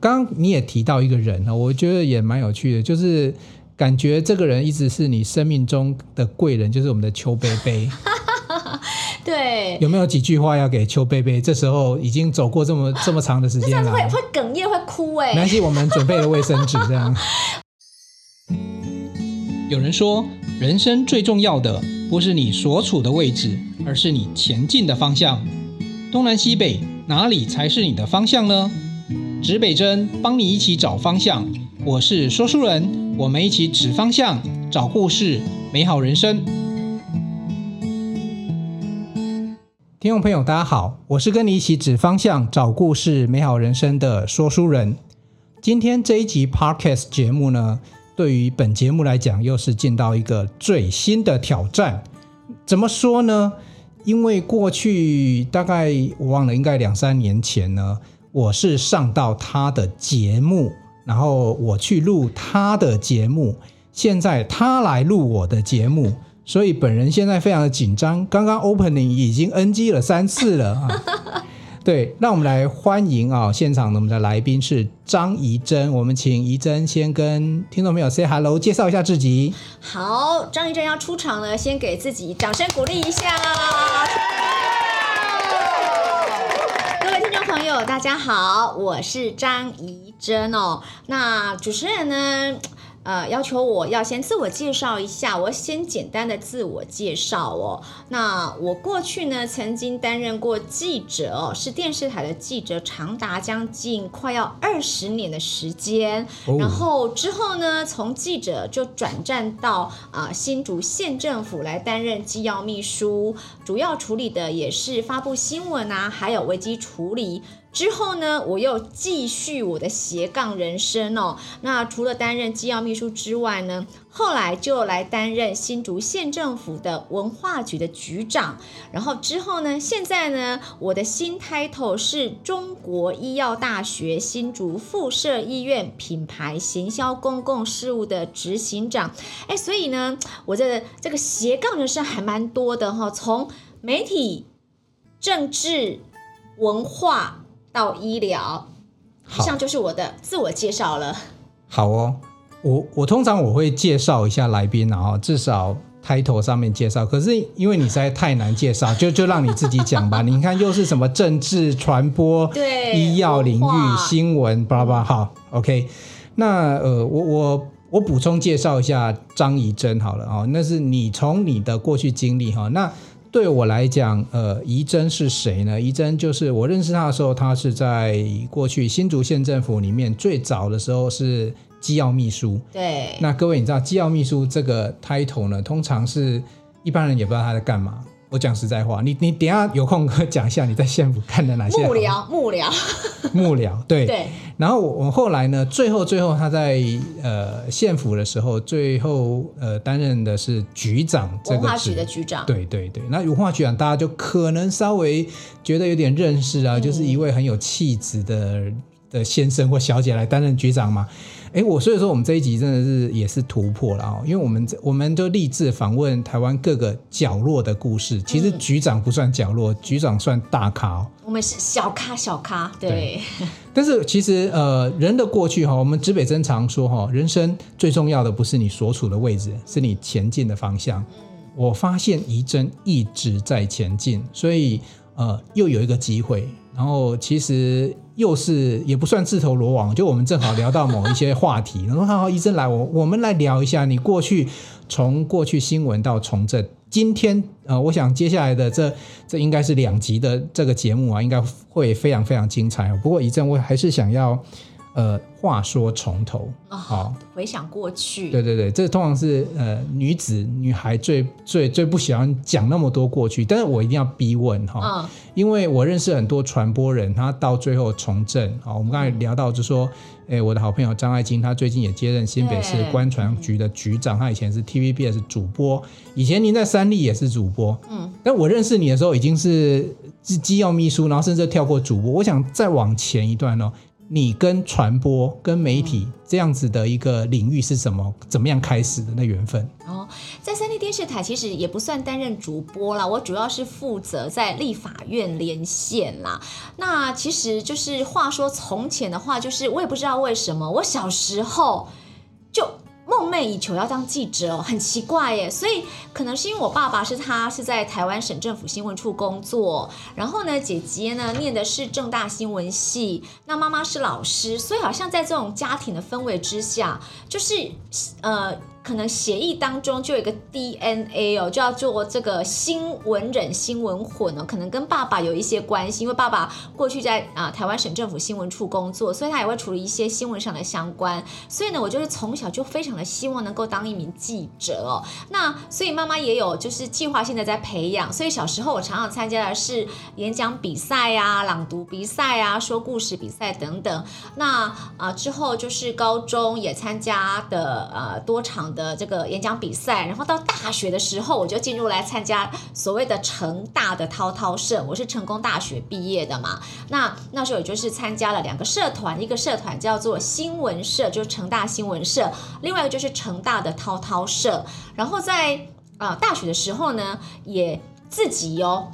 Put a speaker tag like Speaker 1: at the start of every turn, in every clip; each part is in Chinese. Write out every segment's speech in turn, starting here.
Speaker 1: 刚刚你也提到一个人啊，我觉得也蛮有趣的，就是感觉这个人一直是你生命中的贵人，就是我们的邱贝贝。
Speaker 2: 对，
Speaker 1: 有没有几句话要给邱贝贝？这时候已经走过这么 这么长的时间了，
Speaker 2: 会会哽咽，会哭哎。
Speaker 1: 没关系，我们准备了卫生纸，这样。有人说，人生最重要的不是你所处的位置，而是你前进的方向。东南西北，哪里才是你的方向呢？指北针帮你一起找方向。我是说书人，我们一起指方向，找故事，美好人生。听众朋友，大家好，我是跟你一起指方向、找故事、美好人生的说书人。今天这一集 Podcast 节目呢，对于本节目来讲，又是进到一个最新的挑战。怎么说呢？因为过去大概我忘了，应该两三年前呢，我是上到他的节目，然后我去录他的节目，现在他来录我的节目，所以本人现在非常的紧张。刚刚 opening 已经 NG 了三次了啊。对，让我们来欢迎啊！现场我们的来宾是张怡珍，我们请怡珍先跟听众朋友 say hello，介绍一下自己。
Speaker 2: 好，张怡珍要出场了，先给自己掌声鼓励一下。各位听众朋友，大家好，我是张怡贞哦。那主持人呢？呃，要求我要先自我介绍一下，我先简单的自我介绍哦。那我过去呢，曾经担任过记者哦，是电视台的记者，长达将近快要二十年的时间。哦。然后之后呢，从记者就转战到啊、呃、新竹县政府来担任机要秘书，主要处理的也是发布新闻啊，还有危机处理。之后呢，我又继续我的斜杠人生哦。那除了担任机要秘书之外呢，后来就来担任新竹县政府的文化局的局长。然后之后呢，现在呢，我的新 title 是中国医药大学新竹附设医院品牌行销公共事务的执行长。哎，所以呢，我的这个斜杠人生还蛮多的哈、哦，从媒体、政治、文化。到医疗，以上就是我的自我介绍了。
Speaker 1: 好哦，我我通常我会介绍一下来宾，然后至少 title 上面介绍。可是因为你实在太难介绍，就就让你自己讲吧。你看又是什么政治传播、对医药领域、新闻，巴拉巴拉。好，OK。那呃，我我我补充介绍一下张怡珍好了啊。那是你从你的过去经历哈，那。对我来讲，呃，怡珍是谁呢？怡珍就是我认识他的时候，他是在过去新竹县政府里面最早的时候是机要秘书。
Speaker 2: 对，
Speaker 1: 那各位你知道机要秘书这个 title 呢，通常是一般人也不知道他在干嘛。我讲实在话，你你等下有空讲一下你在县府看的哪些幕
Speaker 2: 僚幕僚。
Speaker 1: 幕僚对
Speaker 2: 对，
Speaker 1: 然后我我后来呢，最后最后他在呃县府的时候，最后呃担任的是局长这个职，
Speaker 2: 文化局的局长，
Speaker 1: 对对对，那文化局长大家就可能稍微觉得有点认识啊，嗯、就是一位很有气质的的先生或小姐来担任局长嘛。哎，我所以说我们这一集真的是也是突破了啊，因为我们我们就立志访问台湾各个角落的故事。其实局长不算角落，局长算大咖哦。
Speaker 2: 我们是小咖小咖，对。对
Speaker 1: 但是其实呃，人的过去哈，我们指北针常说哈，人生最重要的不是你所处的位置，是你前进的方向。我发现怡珍一直在前进，所以呃，又有一个机会。然后其实又是也不算自投罗网，就我们正好聊到某一些话题，然后好好，一阵来，我我们来聊一下你过去从过去新闻到从政，今天呃，我想接下来的这这应该是两集的这个节目啊，应该会非常非常精彩。不过一阵，我还是想要。呃，话说从头，好、哦，
Speaker 2: 回想过去，
Speaker 1: 对对对，这通常是呃女子女孩最最最不喜欢讲那么多过去，但是我一定要逼问哈、哦嗯，因为我认识很多传播人，他到最后从政，啊、哦，我们刚才聊到就说，哎，我的好朋友张爱晶，他最近也接任新北市观传局的局长，他以前是 TVBS 是主播，以前您在三立也是主播，嗯，但我认识你的时候已经是是机要秘书，然后甚至跳过主播，我想再往前一段哦。你跟传播、跟媒体这样子的一个领域是什么怎么样开始的那缘分？
Speaker 2: 哦，在三立电视台其实也不算担任主播啦，我主要是负责在立法院连线啦。那其实就是话说从前的话，就是我也不知道为什么，我小时候就。梦寐以求要当记者哦，很奇怪耶。所以可能是因为我爸爸是他是在台湾省政府新闻处工作，然后呢，姐姐呢念的是正大新闻系，那妈妈是老师，所以好像在这种家庭的氛围之下，就是呃。可能协议当中就有一个 DNA 哦，就要做这个新闻人新闻混哦，可能跟爸爸有一些关系，因为爸爸过去在啊台湾省政府新闻处工作，所以他也会处理一些新闻上的相关。所以呢，我就是从小就非常的希望能够当一名记者哦。那所以妈妈也有就是计划性的在培养，所以小时候我常常参加的是演讲比赛啊、朗读比赛啊、说故事比赛等等。那啊之后就是高中也参加的呃多场的这个演讲比赛，然后到大学的时候，我就进入来参加所谓的成大的滔滔社。我是成功大学毕业的嘛，那那时候也就是参加了两个社团，一个社团叫做新闻社，就是成大新闻社；另外一个就是成大的滔滔社。然后在啊、呃、大学的时候呢，也自己哦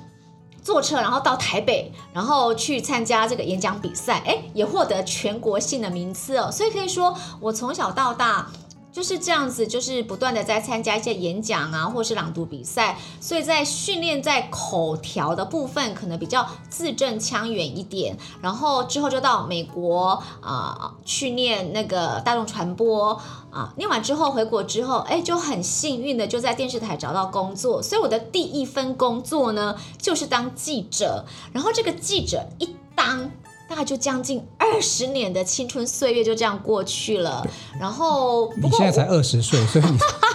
Speaker 2: 坐车，然后到台北，然后去参加这个演讲比赛，哎，也获得全国性的名次哦。所以可以说，我从小到大。就是这样子，就是不断的在参加一些演讲啊，或是朗读比赛，所以在训练在口条的部分可能比较字正腔圆一点。然后之后就到美国啊、去念那个大众传播啊、念完之后回国之后，哎，就很幸运的就在电视台找到工作。所以我的第一份工作呢，就是当记者。然后这个记者一当。大概就将近二十年的青春岁月就这样过去了，然后
Speaker 1: 你现在才二十岁，所以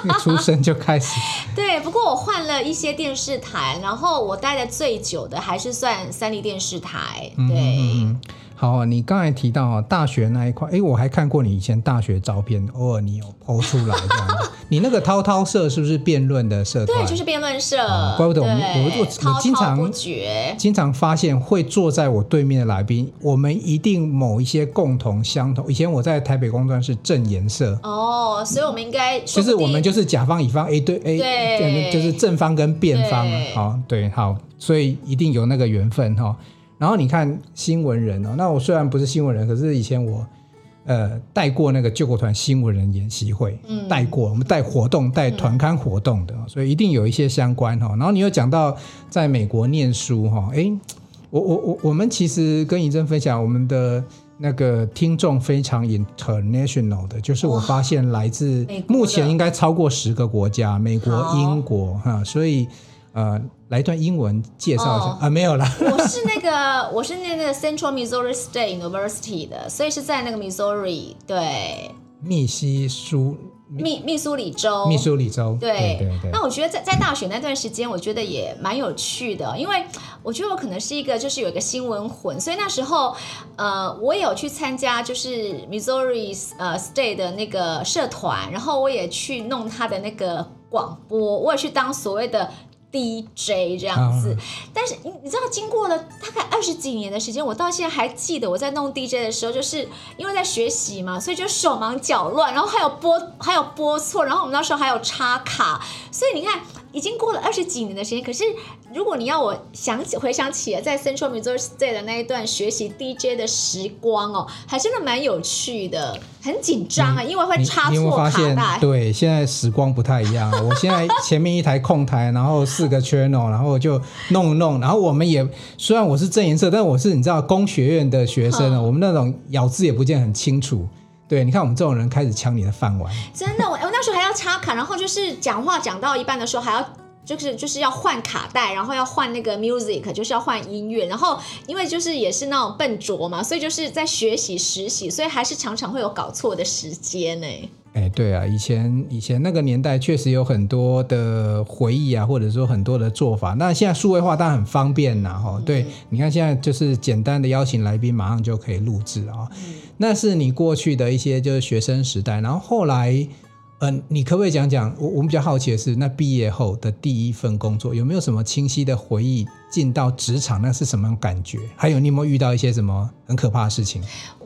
Speaker 1: 你出生就开始。
Speaker 2: 对，不过我换了一些电视台，然后我待的最久的还是算三立电视台。对。嗯嗯好，你刚才提到大学那一块，哎，我还看过你以前大学照片，偶尔你有 po 出来这样子。你那个滔滔社是不是辩论的社团？对，就是辩论社。
Speaker 1: 怪不得我们，我我我经常经常发现会坐在我对面的来宾，我们一定某一些共同相同。以前我在台北工专是正颜社。
Speaker 2: 哦，所以我们应该
Speaker 1: 就是我们就是甲方乙方 A 对 A，对，就是正方跟辩方。好，对，好，所以一定有那个缘分哈。然后你看新闻人哦，那我虽然不是新闻人，可是以前我呃带过那个救国团新闻人演习会，嗯，带过我们带活动带团刊活动的，所以一定有一些相关哈。然后你又讲到在美国念书哈，哎，我我我我们其实跟怡珍分享，我们的那个听众非常 international 的，就是我发现来自目前应该超过十个国家，美国、英国哈，所以。呃，来一段英文介绍一下、哦、啊，没有啦。
Speaker 2: 我是那个，我是那个 Central Missouri State University 的，所以是在那个 Missouri，对，
Speaker 1: 密西苏
Speaker 2: 密密苏里州，
Speaker 1: 密苏里州，
Speaker 2: 对
Speaker 1: 对对，对。
Speaker 2: 那我觉得在在大学那段时间，我觉得也蛮有趣的，因为我觉得我可能是一个就是有一个新闻魂，所以那时候呃，我也有去参加就是 Missouri 呃 State 的那个社团，然后我也去弄他的那个广播，我也去当所谓的。DJ 这样子，但是你你知道，经过了大概二十几年的时间，我到现在还记得我在弄 DJ 的时候，就是因为在学习嘛，所以就手忙脚乱，然后还有播还有播错，然后我们那时候还有插卡，所以你看。已经过了二十几年的时间，可是如果你要我想起回想起在 Central Missouri State 的那一段学习 DJ 的时光哦，还真的蛮有趣的，很紧张啊，因为会插错卡带。
Speaker 1: 对，现在时光不太一样。我现在前面一台控台，然后四个 channel，然后就弄弄，然后我们也虽然我是正颜色，但我是你知道工学院的学生，啊、我们那种咬字也不见很清楚。对，你看我们这种人开始抢你的饭碗。
Speaker 2: 真的，我我那时候还要插卡，然后就是讲话讲到一半的时候还要就是就是要换卡带，然后要换那个 music，就是要换音乐。然后因为就是也是那种笨拙嘛，所以就是在学习实习，所以还是常常会有搞错的时间呢。
Speaker 1: 哎，对啊，以前以前那个年代确实有很多的回忆啊，或者说很多的做法。那现在数位化当然很方便呐，哈、嗯。对，你看现在就是简单的邀请来宾，马上就可以录制啊。嗯、那是你过去的一些就是学生时代，然后后来，嗯、你可不可以讲讲？我我们比较好奇的是，那毕业后的第一份工作有没有什么清晰的回忆？进到职场那是什么样感觉？还有你有没有遇到一些什么很可怕的事情？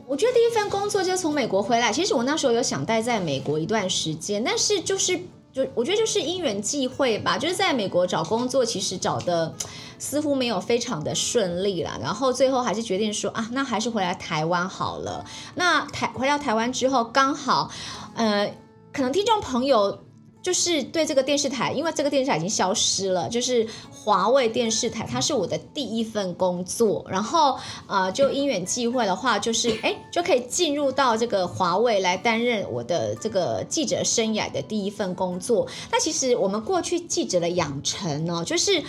Speaker 2: 我觉得第一份工作就从美国回来，其实我那时候有想待在美国一段时间，但是就是就我觉得就是因缘际会吧，就是在美国找工作，其实找的似乎没有非常的顺利啦，然后最后还是决定说啊，那还是回来台湾好了。那台回到台湾之后，刚好呃，可能听众朋友。就是对这个电视台，因为这个电视台已经消失了，就是华卫电视台，它是我的第一份工作，然后呃，就因缘际会的话，就是哎，就可以进入到这个华卫来担任我的这个记者生涯的第一份工作。那其实我们过去记者的养成呢，就是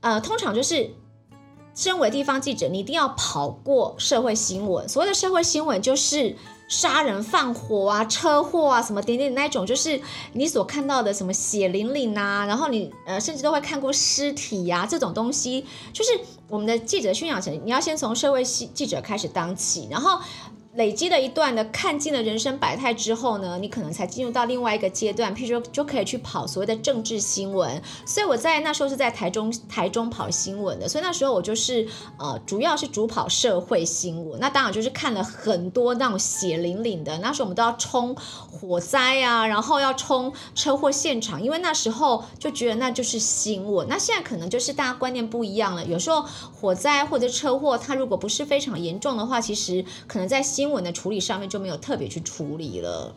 Speaker 2: 呃，通常就是身为地方记者，你一定要跑过社会新闻，所谓的社会新闻就是。杀人放火啊，车祸啊，什么点点那种，就是你所看到的什么血淋淋啊，然后你呃甚至都会看过尸体呀、啊，这种东西，就是我们的记者训养成，你要先从社会记记者开始当起，然后。累积了一段的看尽了人生百态之后呢，你可能才进入到另外一个阶段，譬如说就可以去跑所谓的政治新闻。所以我在那时候是在台中台中跑新闻的，所以那时候我就是呃主要是主跑社会新闻。那当然就是看了很多那种血淋淋的，那时候我们都要冲火灾啊，然后要冲车祸现场，因为那时候就觉得那就是新闻。那现在可能就是大家观念不一样了，有时候火灾或者车祸，它如果不是非常严重的话，其实可能在新新闻的处理上面就没有特别去处理了，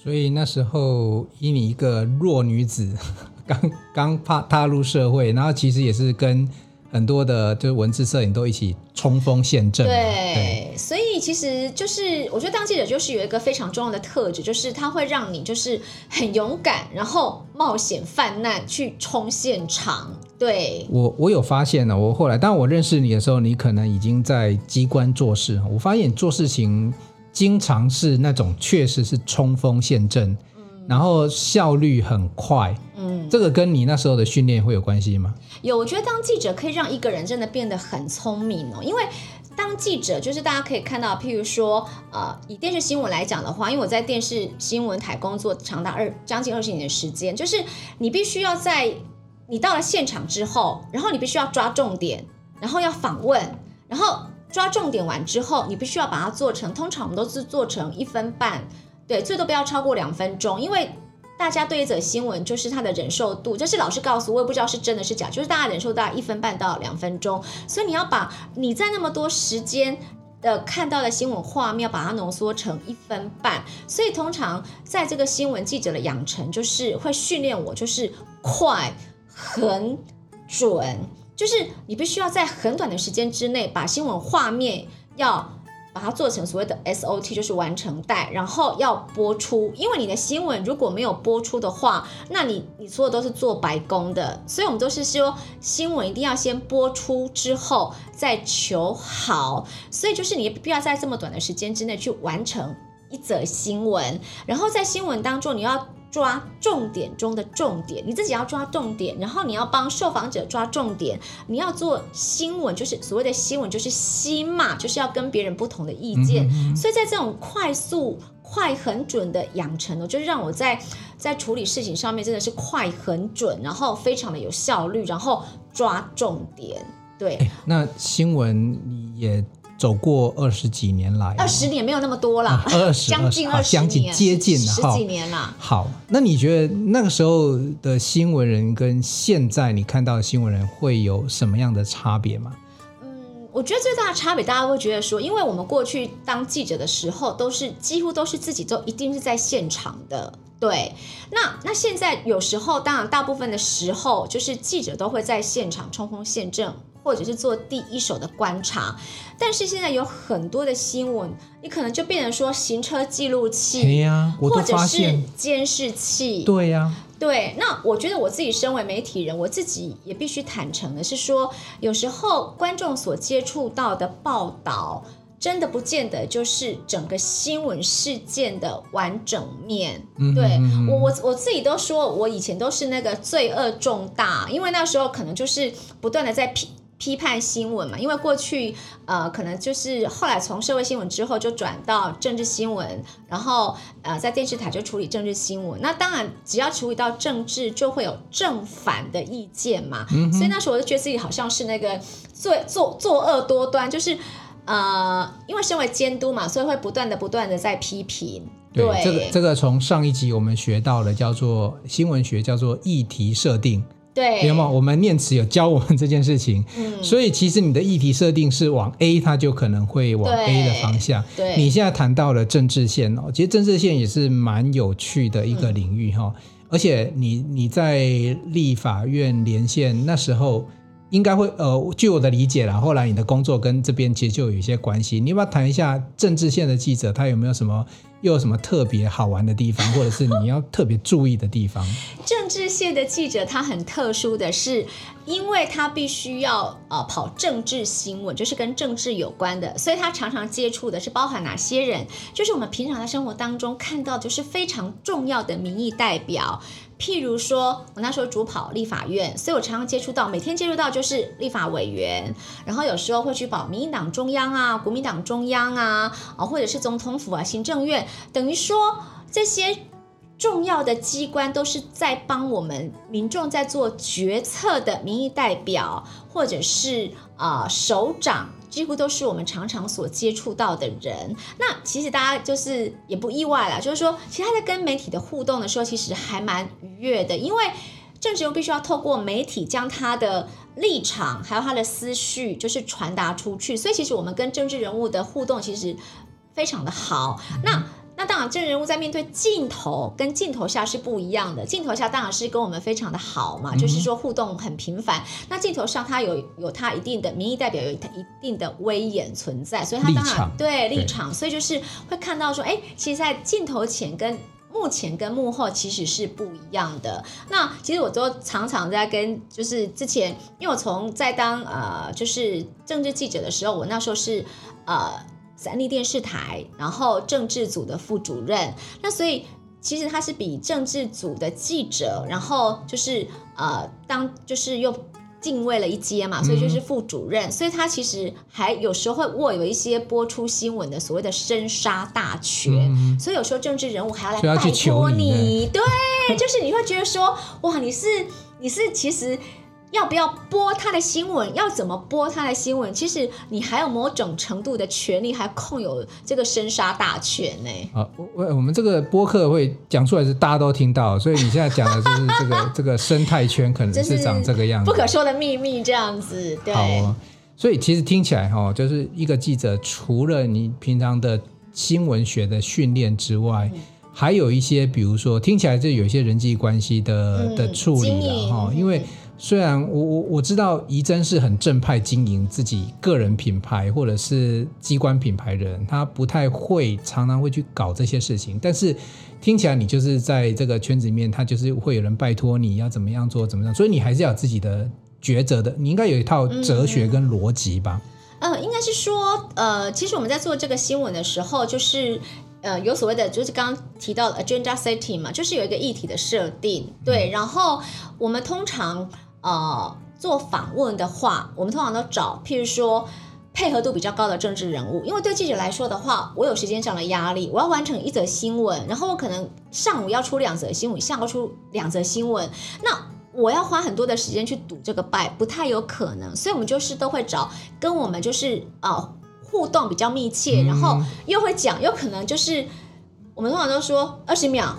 Speaker 1: 所以那时候以你一个弱女子 刚刚踏踏入社会，然后其实也是跟很多的就是文字摄影都一起冲锋陷阵。
Speaker 2: 对，对，所以其实就是我觉得当记者就是有一个非常重要的特质，就是它会让你就是很勇敢，然后冒险犯难去冲现场。对，我
Speaker 1: 我有发现呢，我后来当我认识你的时候，你可能已经在机关做事。我发现你做事情经常是那种确实是冲锋陷阵，嗯，然后效率很快。嗯，这个跟你那时候的训练会有关系吗？
Speaker 2: 有，我觉得当记者可以让一个人真的变得很聪明哦，因为当记者就是大家可以看到，譬如说，呃，以电视新闻来讲的话，因为我在电视新闻台工作长达二将近二十年的时间，就是你必须要在。你到了现场之后，然后你必须要抓重点，然后要访问，然后抓重点完之后，你必须要把它做成，通常我们都是做成一分半，对，最多不要超过两分钟，因为大家对一则新闻就是它的忍受度，这是老师告诉我，我也不知道是真的是假，就是大家忍受大概一分半到两分钟，所以你要把你在那么多时间的看到的新闻画面，要把它浓缩成一分半，所以通常在这个新闻记者的养成，就是会训练我，就是快。很准，就是你必须要在很短的时间之内把新闻画面要把它做成所谓的 SOT，就是完成带，然后要播出。因为你的新闻如果没有播出的话，那你你说的都是做白工的。所以我们都是说新闻一定要先播出之后再求好。所以就是你必要在这么短的时间之内去完成一则新闻，然后在新闻当中你要。抓重点中的重点，你自己要抓重点，然后你要帮受访者抓重点。你要做新闻，就是所谓的新闻，就是新嘛，就是要跟别人不同的意见。嗯嗯，所以在这种快速、快很准的养成呢，就是让我在在处理事情上面真的是快很准，然后非常的有效率，然后抓重点。对，
Speaker 1: 那新闻你也。走过二十几年来，
Speaker 2: 二十年没有那么多了，二十将近二十年，将近
Speaker 1: 接近
Speaker 2: 十几年了。
Speaker 1: 好，那你觉得那个时候的新闻人跟现在你看到的新闻人会有什么样的差别吗？
Speaker 2: 嗯，我觉得最大的差别，大家会觉得说，因为我们过去当记者的时候，都是几乎都是自己都一定是在现场的。对，那那现在有时候，当然大部分的时候，就是记者都会在现场冲锋陷阵。或者是做第一手的观察，但是现在有很多的新闻，你可能就变成说行车记录器，
Speaker 1: 啊、
Speaker 2: 或者是监视器。
Speaker 1: 对呀、啊，
Speaker 2: 对。那我觉得我自己身为媒体人，我自己也必须坦诚的是说，有时候观众所接触到的报道，真的不见得就是整个新闻事件的完整面。嗯、对我，我我自己都说，我以前都是那个罪恶重大，因为那时候可能就是不断的在批。批判新闻嘛，因为过去呃，可能就是后来从社会新闻之后就转到政治新闻，然后呃，在电视台就处理政治新闻。那当然，只要处理到政治，就会有正反的意见嘛。嗯、所以那时候我就觉得自己好像是那个作作作恶多端，就是呃，因为身为监督嘛，所以会不断的、不断的在批评。
Speaker 1: 对，
Speaker 2: 对
Speaker 1: 这个这个从上一集我们学到了，叫做新闻学，叫做议题设定。
Speaker 2: 对，
Speaker 1: 有没有？我们念慈有教我们这件事情。嗯，所以其实你的议题设定是往 A，它就可能会往 A 的方向。
Speaker 2: 对，
Speaker 1: 你现在谈到了政治线哦，其实政治线也是蛮有趣的一个领域哈、嗯。而且你你在立法院连线那时候。应该会呃，据我的理解啦，后来你的工作跟这边其实就有一些关系。你要不要谈一下政治线的记者，他有没有什么又有什么特别好玩的地方，或者是你要特别注意的地方？
Speaker 2: 政治线的记者他很特殊的是，因为他必须要呃跑政治新闻，就是跟政治有关的，所以他常常接触的是包含哪些人？就是我们平常在生活当中看到，就是非常重要的民意代表。譬如说，我那时候主跑立法院，所以我常常接触到，每天接触到就是立法委员，然后有时候会去跑民进党中央啊、国民党中央啊，啊或者是总统府啊、行政院，等于说这些重要的机关都是在帮我们民众在做决策的民意代表，或者是啊、首长。几乎都是我们常常所接触到的人。那其实大家就是也不意外啦，就是说，其实他在跟媒体的互动的时候，其实还蛮愉悦的。因为政治人物必须要透过媒体将他的立场还有他的思绪，就是传达出去。所以，其实我们跟政治人物的互动其实非常的好。那那当然，政治人物在面对镜头跟镜头下是不一样的。镜头下当然是跟我们非常的好嘛，嗯、就是说互动很频繁。那镜头上他有有他一定的民意代表，有他一定的威严存在，所以他当然对立场，所以就是会看到说，哎，其实，在镜头前跟幕前跟幕后其实是不一样的。那其实我都常常在跟，就是之前，因为我从在当呃就是政治记者的时候，我那时候是呃。三立电视台，然后政治组的副主任，那所以其实他是比政治组的记者，然后就是呃，当就是又进位了一阶嘛，所以就是副主任，嗯、所以他其实还有时候会握有一些播出新闻的所谓的生杀大权，嗯，所以有时候政治人物还要来拜托你，你，对，就是你会觉得说，哇，你是你是其实。要不要播他的新闻？要怎么播他的新闻？其实你还有某种程度的权利，还控有这个生杀大权呢。
Speaker 1: 啊，我我们这个播客会讲出来是大家都听到，所以你现在讲的就是这个 这个生态圈可能是长这个样子，
Speaker 2: 不可说的秘密这样子。对。
Speaker 1: 好哦，所以其实听起来哈，就是一个记者，除了你平常的新闻学的训练之外，嗯，还有一些，比如说听起来就有一些人际关系的、嗯、的处理了哈，因为。虽然我我我知道怡甄是很正派经营自己个人品牌或者是机关品牌人，他不太会常常会去搞这些事情。但是听起来你就是在这个圈子里面，他就是会有人拜托你要怎么样做怎么样，所以你还是要有自己的抉择的。你应该有一套哲学跟逻辑吧？
Speaker 2: 嗯，呃、应该是说，呃，其实我们在做这个新闻的时候，就是呃有所谓的，就是刚刚提到的 agenda setting 嘛，就是有一个议题的设定，对，嗯、然后我们通常。呃，做访问的话，我们通常都找，譬如说配合度比较高的政治人物，因为对记者来说的话，我有时间上的压力，我要完成一则新闻，然后我可能上午要出两则新闻，下午出两则新闻，那我要花很多的时间去赌这个败，不太有可能，所以我们就是都会找跟我们就是呃互动比较密切，然后又会讲，有可能就是我们通常都说二十秒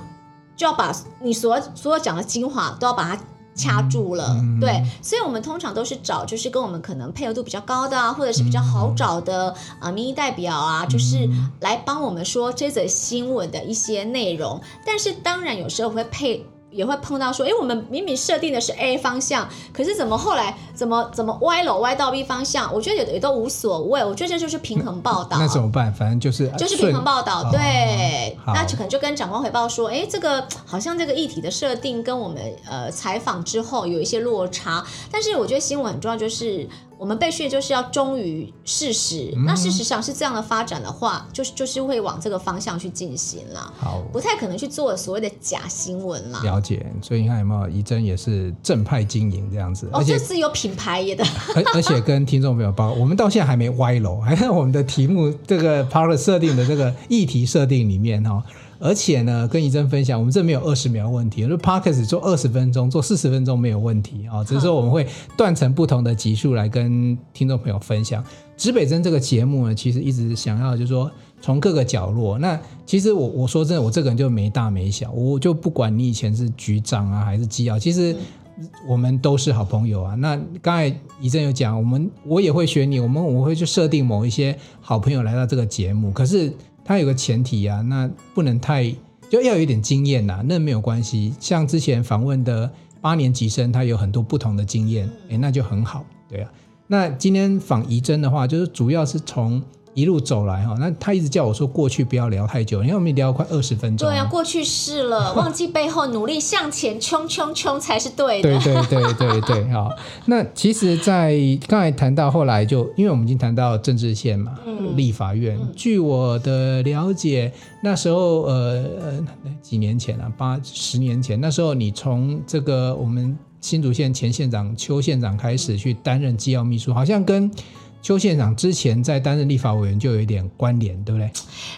Speaker 2: 就要把你所所有讲的精华都要把它。掐住了，嗯，对，所以我们通常都是找就是跟我们可能配合度比较高的啊，或者是比较好找的啊，呃，民意代表啊，就是来帮我们说这则新闻的一些内容。但是当然有时候会配。也会碰到说，哎，我们明明设定的是 A 方向，可是怎么后来怎么怎么歪了歪到 B 方向？我觉得也也都无所谓，我觉得这就是平衡报道。
Speaker 1: 那，那怎么办？反正就是
Speaker 2: 就是平衡报道，对。哦、那就可能就跟长官回报说，哎，这个好像这个议题的设定跟我们呃采访之后有一些落差。但是我觉得新闻很重要，就是。我们被训就是要忠于事实，嗯，那事实上是这样的发展的话，就是就是会往这个方向去进行了。
Speaker 1: 好，
Speaker 2: 不太可能去做所谓的假新闻了。
Speaker 1: 了解，所以你看有没有？怡甄也是正派经营这样子，
Speaker 2: 哦，这是有品牌也的。
Speaker 1: 而而且跟听众朋友报，我们到现在还没歪楼，还在我们的题目这个 part 设定的这个议题设定里面哈。而且呢，跟怡珍分享，我们这没有二十秒问题，就 Podcast 做二十分钟，做四十分钟没有问题啊、哦。只是说我们会断成不同的集数来跟听众朋友分享。指北针这个节目呢，其实一直想要就是说从各个角落。那其实我我说真的，我这个人就没大没小，我就不管你以前是局长啊还是机要，其实。我们都是好朋友啊。那刚才怡珍有讲，我们我也会选你，我们我会去设定某一些好朋友来到这个节目。可是他有个前提啊，那不能太就要有一点经验呐、啊，那没有关系。像之前访问的八年级生，他有很多不同的经验，诶，那就很好，对啊。那今天访仪真的话，就是主要是从。一路走来哈，那他一直叫我说过去不要聊太久，因为我们聊了快二十分钟。
Speaker 2: 对啊，过去式了，忘记背后，努力向前冲冲冲才是对的。
Speaker 1: 对对对对对，好。那其实，在刚才谈到后来就，就因为我们已经谈到政治线嘛，嗯、立法院。据我的了解，那时候呃呃几年前啊，八十年前，那时候你从这个我们新竹县前县长邱县长开始去担任机要秘书，好像跟。邱县长之前在担任立法委员就有一点关联，对不对？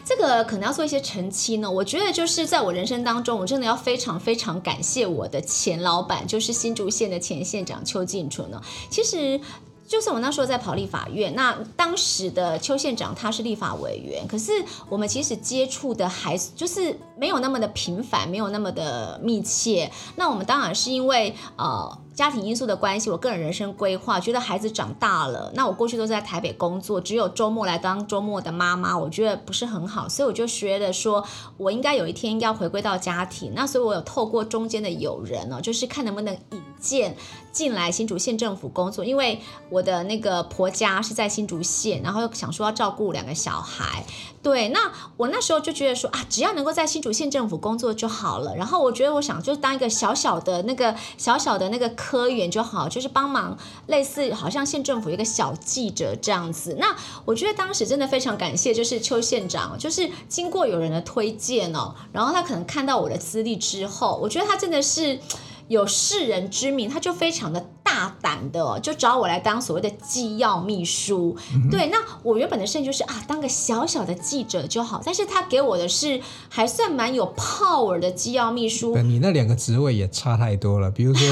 Speaker 2: 这个可能要做一些澄清呢。我觉得就是在我人生当中，我真的要非常非常感谢我的前老板，就是新竹县的前县长邱进纯呢。其实。就是我那时候在跑立法院，那当时的邱县长他是立法委员，可是我们其实接触的还就是没有那么的频繁，没有那么的密切。那我们当然是因为呃家庭因素的关系，我个人人生规划，觉得孩子长大了，那我过去都在台北工作，只有周末来当周末的妈妈，我觉得不是很好，所以我就觉得说我应该有一天应该要回归到家庭。那所以我有透过中间的友人呢，就是看能不能引荐进来新竹县政府工作，因为我的那个婆家是在新竹县，然后又想说要照顾两个小孩，对，那我那时候就觉得说啊，只要能够在新竹县政府工作就好了。然后我觉得我想就当一个小小的那个小小的那个科员就好，就是帮忙类似好像县政府一个小记者这样子。那我觉得当时真的非常感谢，就是邱县长，就是经过有人的推荐哦，然后他可能看到我的资历之后，我觉得他真的是。有世人之名，他就非常的大胆的，就找我来当所谓的机要秘书。嗯、对，那我原本的设定就是啊，当个小小的记者就好。但是他给我的是还算蛮有 power 的机要秘书。
Speaker 1: 你那两个职位也差太多了。比如说，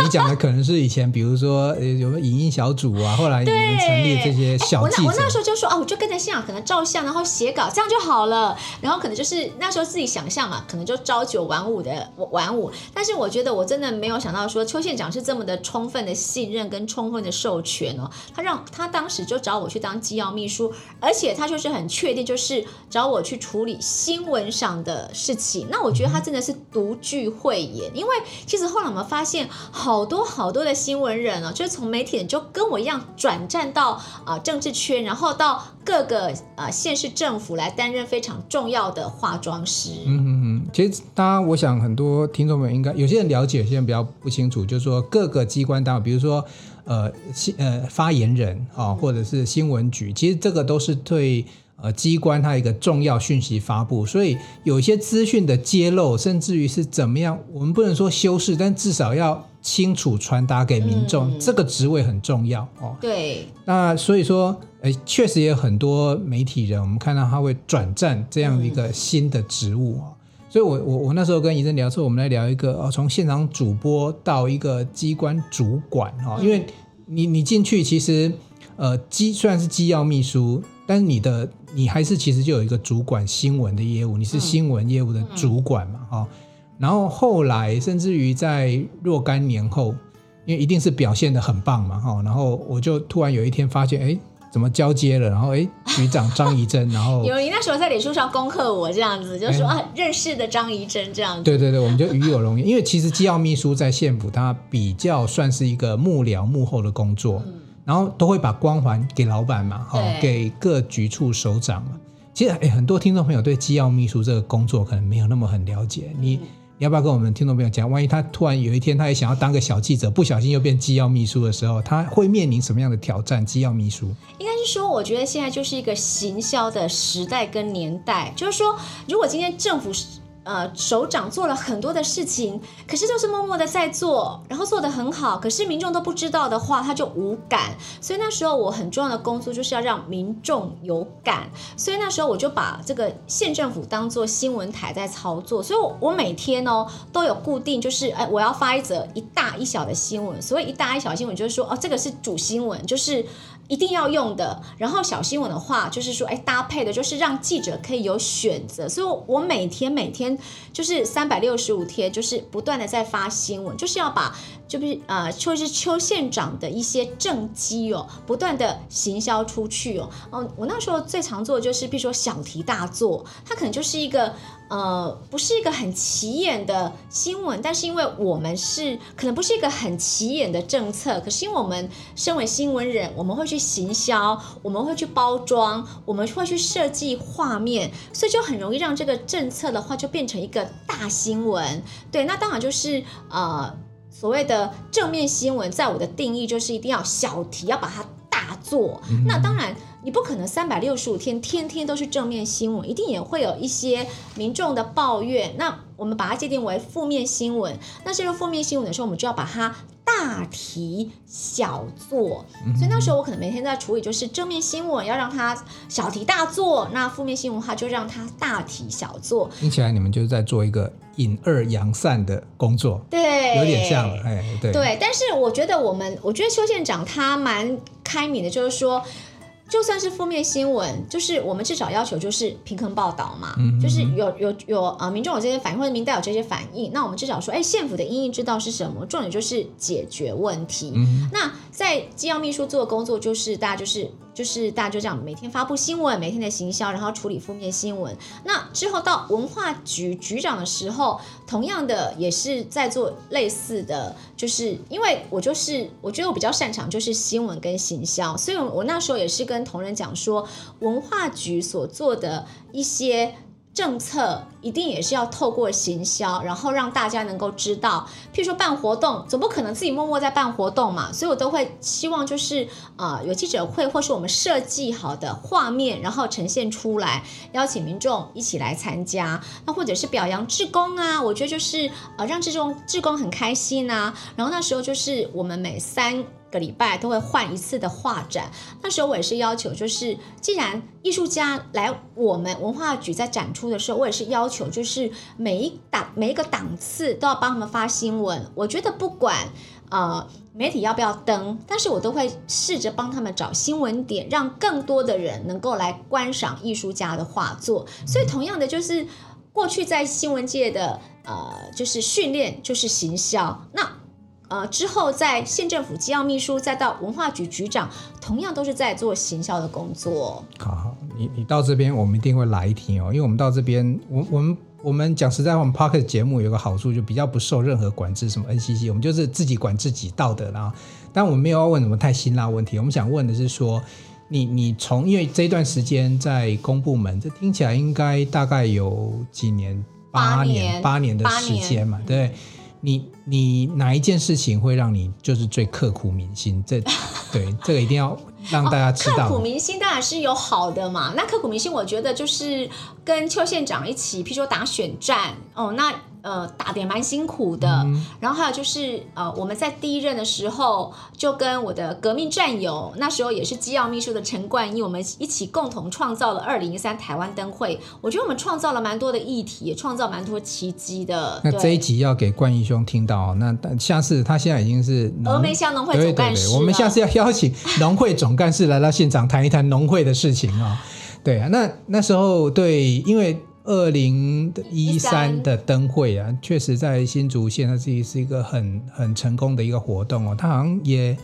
Speaker 1: 你讲的可能是以前，比如说呃，有个影音小组啊，后来你们成立这些小记者。我
Speaker 2: 那我那时候就说啊，我就跟着现场可能照相，然后写稿，这样就好了。然后可能就是那时候自己想象嘛，可能就朝九晚五的晚五。但是我觉得我真。真的没有想到说邱县长是这么的充分的信任跟充分的授权哦，他让他当时就找我去当机要秘书，而且他就是很确定就是找我去处理新闻上的事情。那我觉得他真的是独具慧眼，因为其实后来我们发现好多好多的新闻人哦，就是从媒体人就跟我一样转战到啊、政治圈，然后到各个、呃、县市政府来担任非常重要的化妆师。
Speaker 1: 嗯嗯嗯，其实大家我想很多听众们应该有些人了解。有些人比较不清楚，就是说各个机关单位，比如说呃新呃发言人啊、或者是新闻局，其实这个都是对呃机关它一个重要讯息发布，所以有一些资讯的揭露，甚至于是怎么样，我们不能说修饰，但至少要清楚传达给民众，嗯、这个职位很重要哦。
Speaker 2: 对，
Speaker 1: 那所以说，呃，确实也有很多媒体人，我们看到他会转战这样一个新的职务啊。嗯所以我，我我我那时候跟怡珍聊说，我们来聊一个哦，从现场主播到一个机关主管哦，因为你你进去其实呃机虽然是机要秘书，但是你的你还是其实就有一个主管新闻的业务，你是新闻业务的主管嘛哈，然后后来甚至于在若干年后，因为一定是表现的很棒嘛哈，然后我就突然有一天发现，哎。怎么交接了？然后哎，局长张怡珍，然后
Speaker 2: 有你那时候在脸书上恭贺我这样子，就说啊，认识的张怡珍这样子。
Speaker 1: 对对对，我们就与有荣焉。因为其实机要秘书在县府，他比较算是一个幕僚幕后的工作，嗯、然后都会把光环给老板嘛，哈，给各局处首长嘛。其实哎，很多听众朋友对机要秘书这个工作可能没有那么很了解，你。嗯你要不要跟我们听众朋友讲，万一他突然有一天他也想要当个小记者，不小心又变机要秘书的时候，他会面临什么样的挑战？机要秘书
Speaker 2: 应该是说，我觉得现在就是一个行销的时代跟年代，就是说，如果今天政府呃，首长做了很多的事情，可是就是默默的在做，然后做得很好，可是民众都不知道的话，他就无感。所以那时候我很重要的工作就是要让民众有感。所以那时候我就把这个县政府当做新闻台在操作。所以我，我每天哦都有固定，就是哎，我要发一则一大一小的新闻。所以一大一小新闻就是说，哦，这个是主新闻，就是。一定要用的，然后小新闻的话，就是说，哎，搭配的就是让记者可以有选择，所以我每天每天就是三百六十五天，就是不断的在发新闻，就是要把，就是呃，就是邱县长的一些政绩哦，不断的行销出去哦。嗯，我那时候最常做的就是，比如说小题大做，它可能就是一个。呃，不是一个很起眼的新闻，但是因为我们是可能不是一个很起眼的政策，可是因为我们身为新闻人，我们会去行销，我们会去包装，我们会去设计画面，所以就很容易让这个政策的话就变成一个大新闻。对，那当然就是呃所谓的正面新闻，在我的定义就是一定要小题，要把它大做。嗯、那当然。你不可能三百六十五天天天都是正面新闻，一定也会有一些民众的抱怨。那我们把它界定为负面新闻。那这个负面新闻的时候，我们就要把它大题小做。所以那时候我可能每天在处理，就是正面新闻要让它小题大做，那负面新闻的话就让它大题小做。
Speaker 1: 听起来你们就是在做一个引二扬善的工作，
Speaker 2: 对，
Speaker 1: 有点像，哎，对，
Speaker 2: 对。但是我觉得我们，我觉得邱县长他蛮开明的，就是说。就算是负面新闻，就是我们至少要求就是平衡报道嘛，嗯、就是有有有啊、呃，民众有这些反应或者民代有这些反应，那我们至少说，哎，县府的因应之道是什么？重点就是解决问题。嗯、那在机要秘书做的工作，就是大家就是。就是大家就这样每天发布新闻，每天的行销，然后处理负面新闻。那之后到文化局局长的时候，同样的也是在做类似的，就是因为我就是我觉得我比较擅长就是新闻跟行销，所以我那时候也是跟同仁讲说，文化局所做的一些。政策一定也是要透过行销，然后让大家能够知道。譬如说办活动，总不可能自己默默在办活动嘛，所以我都会希望就是呃有记者会，或是我们设计好的画面，然后呈现出来，邀请民众一起来参加。那或者是表扬志工啊，我觉得就是呃让这种志工很开心啊。然后那时候就是我们每三。个礼拜都会换一次的画展，那时候我也是要求，就是既然艺术家来我们文化局在展出的时候，我也是要求，就是每一档每一个档次都要帮他们发新闻。我觉得不管呃媒体要不要登，但是我都会试着帮他们找新闻点，让更多的人能够来观赏艺术家的画作。所以同样的，就是过去在新闻界的呃，就是训练就是行销那。呃，之后在县政府机要秘书，再到文化局局长，同样都是在做行销的工作。
Speaker 1: 你你到这边，我们一定会来听哦，因为我们到这边，我我们我们讲实在话，我们 Podcast 节目有个好处，就比较不受任何管制，什么 NCC，我们就是自己管自己道德啦。但我们没有要问什么太辛辣问题，我们想问的是说，你你从因为这一段时间在公部门，这听起来应该大概有几年，八年八年的时间嘛，对。你你哪一件事情会让你就是最刻骨铭心？这 对这个一定要让大家知道。
Speaker 2: 刻骨铭心当然是有好的嘛。那刻骨铭心，我觉得就是跟邱县长一起，譬如说打选战哦，那。呃，打的也蛮辛苦的。嗯、然后还有就是，呃，我们在第一任的时候，就跟我的革命战友，那时候也是机要秘书的陈冠一，我们一起共同创造了二零一三台湾灯会。我觉得我们创造了蛮多的议题，也创造蛮多奇迹的。
Speaker 1: 那这一集要给冠一兄听到，那下次他现在已经是
Speaker 2: 峨眉乡农会总干事。
Speaker 1: 我们下次要邀请农会总干事来到现场谈一谈农会的事情啊、哦。对啊，那那时候对，因为。二零一三的灯会啊，确实在新竹县，它自己是一个很很成功的一个活动哦，它好像也。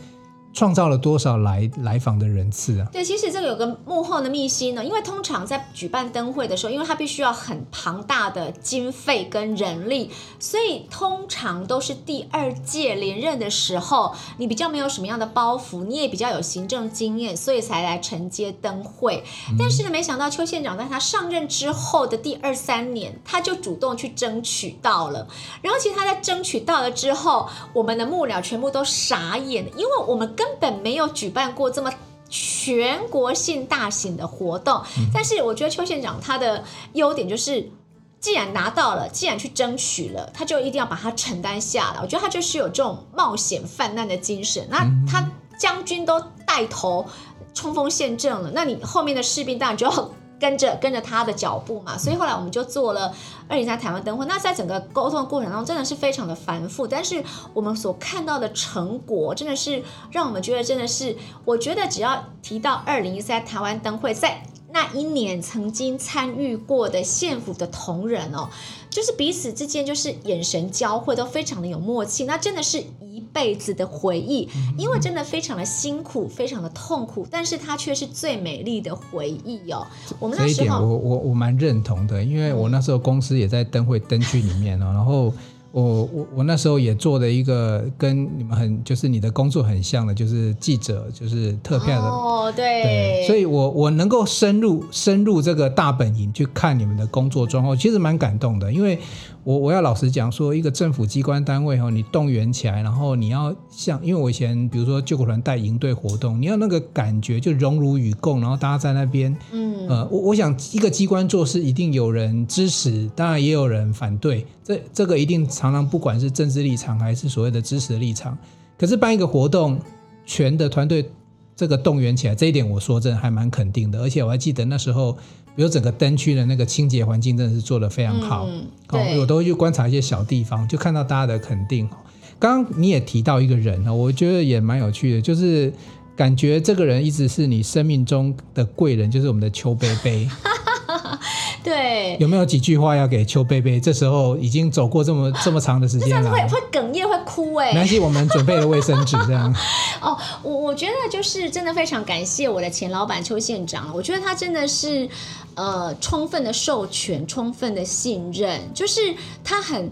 Speaker 1: 创造了多少来来访的人次啊？
Speaker 2: 对，其实这个有个幕后的秘辛呢。因为通常在举办灯会的时候，因为它必须要很庞大的经费跟人力，所以通常都是第二届连任的时候，你比较没有什么样的包袱，你也比较有行政经验，所以才来承接灯会。但是呢，没想到邱县长在他上任之后的第二三年，他就主动去争取到了。然后，其实他在争取到了之后，我们的幕僚全部都傻眼了，因为我们跟根本没有举办过这么全国性大型的活动，但是我觉得邱县长他的优点就是既然拿到了，既然去争取了，他就一定要把它承担下来。我觉得他就是有这种冒险犯难的精神。那他将军都带头冲锋陷阵了，那你后面的士兵当然就要。跟着跟着他的脚步嘛，所以后来我们就做了二零三台湾灯会。那在整个沟通的过程当中，真的是非常的繁复，但是我们所看到的成果，真的是让我们觉得真的是，我觉得只要提到二零一三台湾灯会，在那一年曾经参与过的县府的同仁哦，就是彼此之间就是眼神交汇，都非常的有默契，那真的是一。辈子的回忆，因为真的非常的辛苦，非常的痛苦，但是它却是最美丽的回忆哦。我们那时候，
Speaker 1: 我我我蛮认同的，因为我那时候公司也在灯会灯具里面哦，然后。我我我那时候也做了一个跟你们很就是你的工作很像的，就是记者，就是特派的
Speaker 2: 哦，对，
Speaker 1: 对，所以我我能够深入深入这个大本营去看你们的工作状况，其实蛮感动的，因为我我要老实讲说，一个政府机关单位哈，你动员起来，然后你要像，因为我以前比如说救国团带营队活动，你要那个感觉就荣辱与共，然后大家在那边，嗯呃，我我想一个机关做事一定有人支持，当然也有人反对，这这个一定。常常不管是政治立场还是所谓的支持立场，可是办一个活动，全的团队这个动员起来，这一点我说真的还蛮肯定的。而且我还记得那时候，比如整个灯区的那个清洁环境真的是做得非常好。嗯，哦，我都会去观察一些小地方，就看到大家的肯定。刚刚你也提到一个人呢，我觉得也蛮有趣的，就是感觉这个人一直是你生命中的贵人，就是我们的邱贝贝。
Speaker 2: 对，
Speaker 1: 有没有几句话要给邱贝贝？这时候已经走过这么 这么长的时间了，
Speaker 2: 会会哽咽，会哭哎。
Speaker 1: 没关系，我们准备了卫生纸这样。
Speaker 2: 哦，我我觉得就是真的非常感谢我的前老板邱县长，我觉得他真的是呃充分的授权，充分的信任，就是他很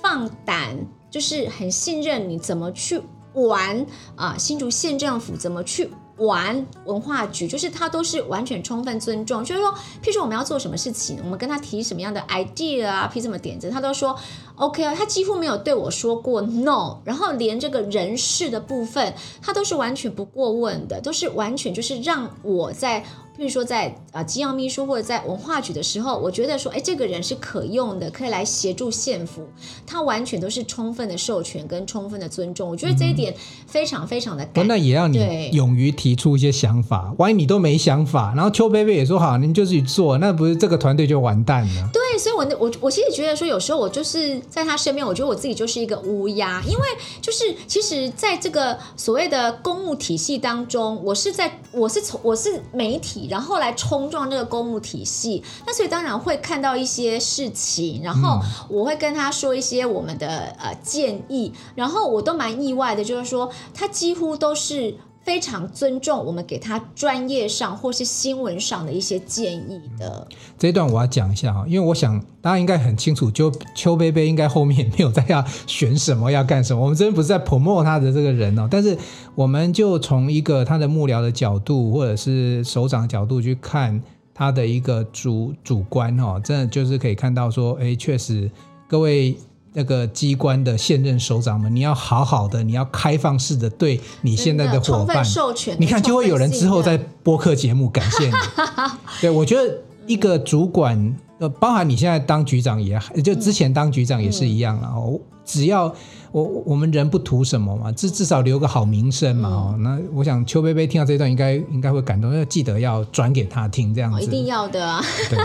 Speaker 2: 放胆，就是很信任你怎么去玩啊、呃，新竹县政府怎么去。玩文化局，就是他都是完全充分尊重，就是说，譬如说我们要做什么事情，我们跟他提什么样的 idea 啊，提什么点子，他都说 OK 啊，他几乎没有对我说过 no，然后连这个人事的部分，他都是完全不过问的，都是完全就是让我在。比如说在啊，机要秘书或者在文化局的时候，我觉得说，哎，这个人是可用的，可以来协助县府。他完全都是充分的授权跟充分的尊重，我觉得这一点非常非常的感。
Speaker 1: 那也要你勇于提出一些想法，万一你都没想法，然后邱贝贝也说好，您就去做，那不是这个团队就完蛋了？
Speaker 2: 对，所以我我我其实觉得说，有时候我就是在他身边，我觉得我自己就是一个乌鸦，因为就是其实在这个所谓的公务体系当中，我是在我是从我是媒体。然后来冲撞这个公务体系，那所以当然会看到一些事情，然后我会跟他说一些我们的呃建议，然后我都蛮意外的，就是说他几乎都是非常尊重我们给他专业上或是新闻上的一些建议的。
Speaker 1: 这一段我要讲一下哈，因为我想大家应该很清楚，就邱贝贝应该后面没有在要选什么要干什么，我们这边不是在 promote 他的这个人哦，但是。我们就从一个他的幕僚的角度，或者是首长角度去看他的一个主主观哦，真的就是可以看到说，哎，确实各位那个机关的现任首长们，你要好好的，你要开放式的对你现在的伙伴，
Speaker 2: 授权，
Speaker 1: 你看就会有人之后在播客节目感谢你。对，我觉得一个主管，呃，包含你现在当局长也，就之前当局长也是一样，了哦只要。我我们人不图什么嘛，至至少留个好名声嘛。哦、嗯，那我想邱贝贝听到这段应该应该会感动，要记得要转给他听，这样子。
Speaker 2: 哦、一定要的啊。
Speaker 1: 对，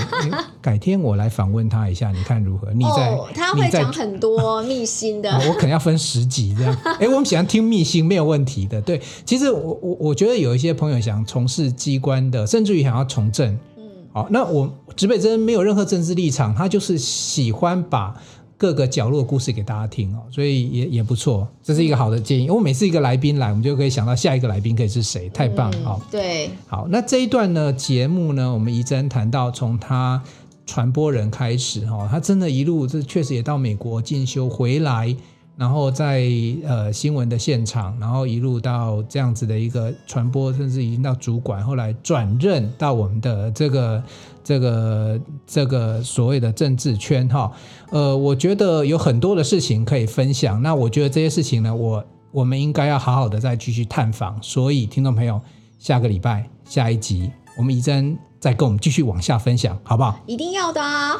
Speaker 1: 改天我来访问他一下，你看如何？你在，
Speaker 2: 哦、他会讲很多秘辛的。
Speaker 1: 我可能要分十集这样。哎，我们喜欢听秘辛，没有问题的。对，其实我我我觉得有一些朋友想从事机关的，甚至于想要从政。嗯。好，那我植北真没有任何政治立场，他就是喜欢把。各个角落的故事给大家听哦，所以也也不错，这是一个好的建议。我每次一个来宾来，我们就可以想到下一个来宾可以是谁，太棒了。嗯，
Speaker 2: 对，
Speaker 1: 好，那这一段呢节目呢，我们怡珍谈到从他传播人开始哈，他真的一路这确实也到美国进修回来。然后在呃新闻的现场，然后一路到这样子的一个传播，甚至已经到主管，后来转任到我们的这个这个这个所谓的政治圈哈。呃，我觉得有很多的事情可以分享。那我觉得这些事情呢，我我们应该要好好的再继续探访。所以听众朋友，下个礼拜下一集，我们怡珍再跟我们继续往下分享，好不好？
Speaker 2: 一定要的啊！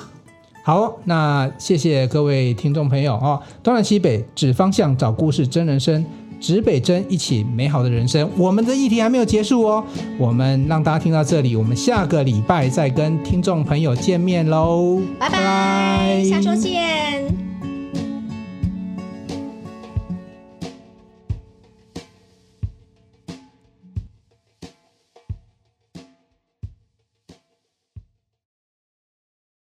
Speaker 1: 好，那谢谢各位听众朋友哦。东南西北指方向，找故事，真人生，指北针，一起美好的人生。我们的议题还没有结束哦，我们让大家听到这里，我们下个礼拜再跟听众朋友见面喽，
Speaker 2: 拜拜，下周见。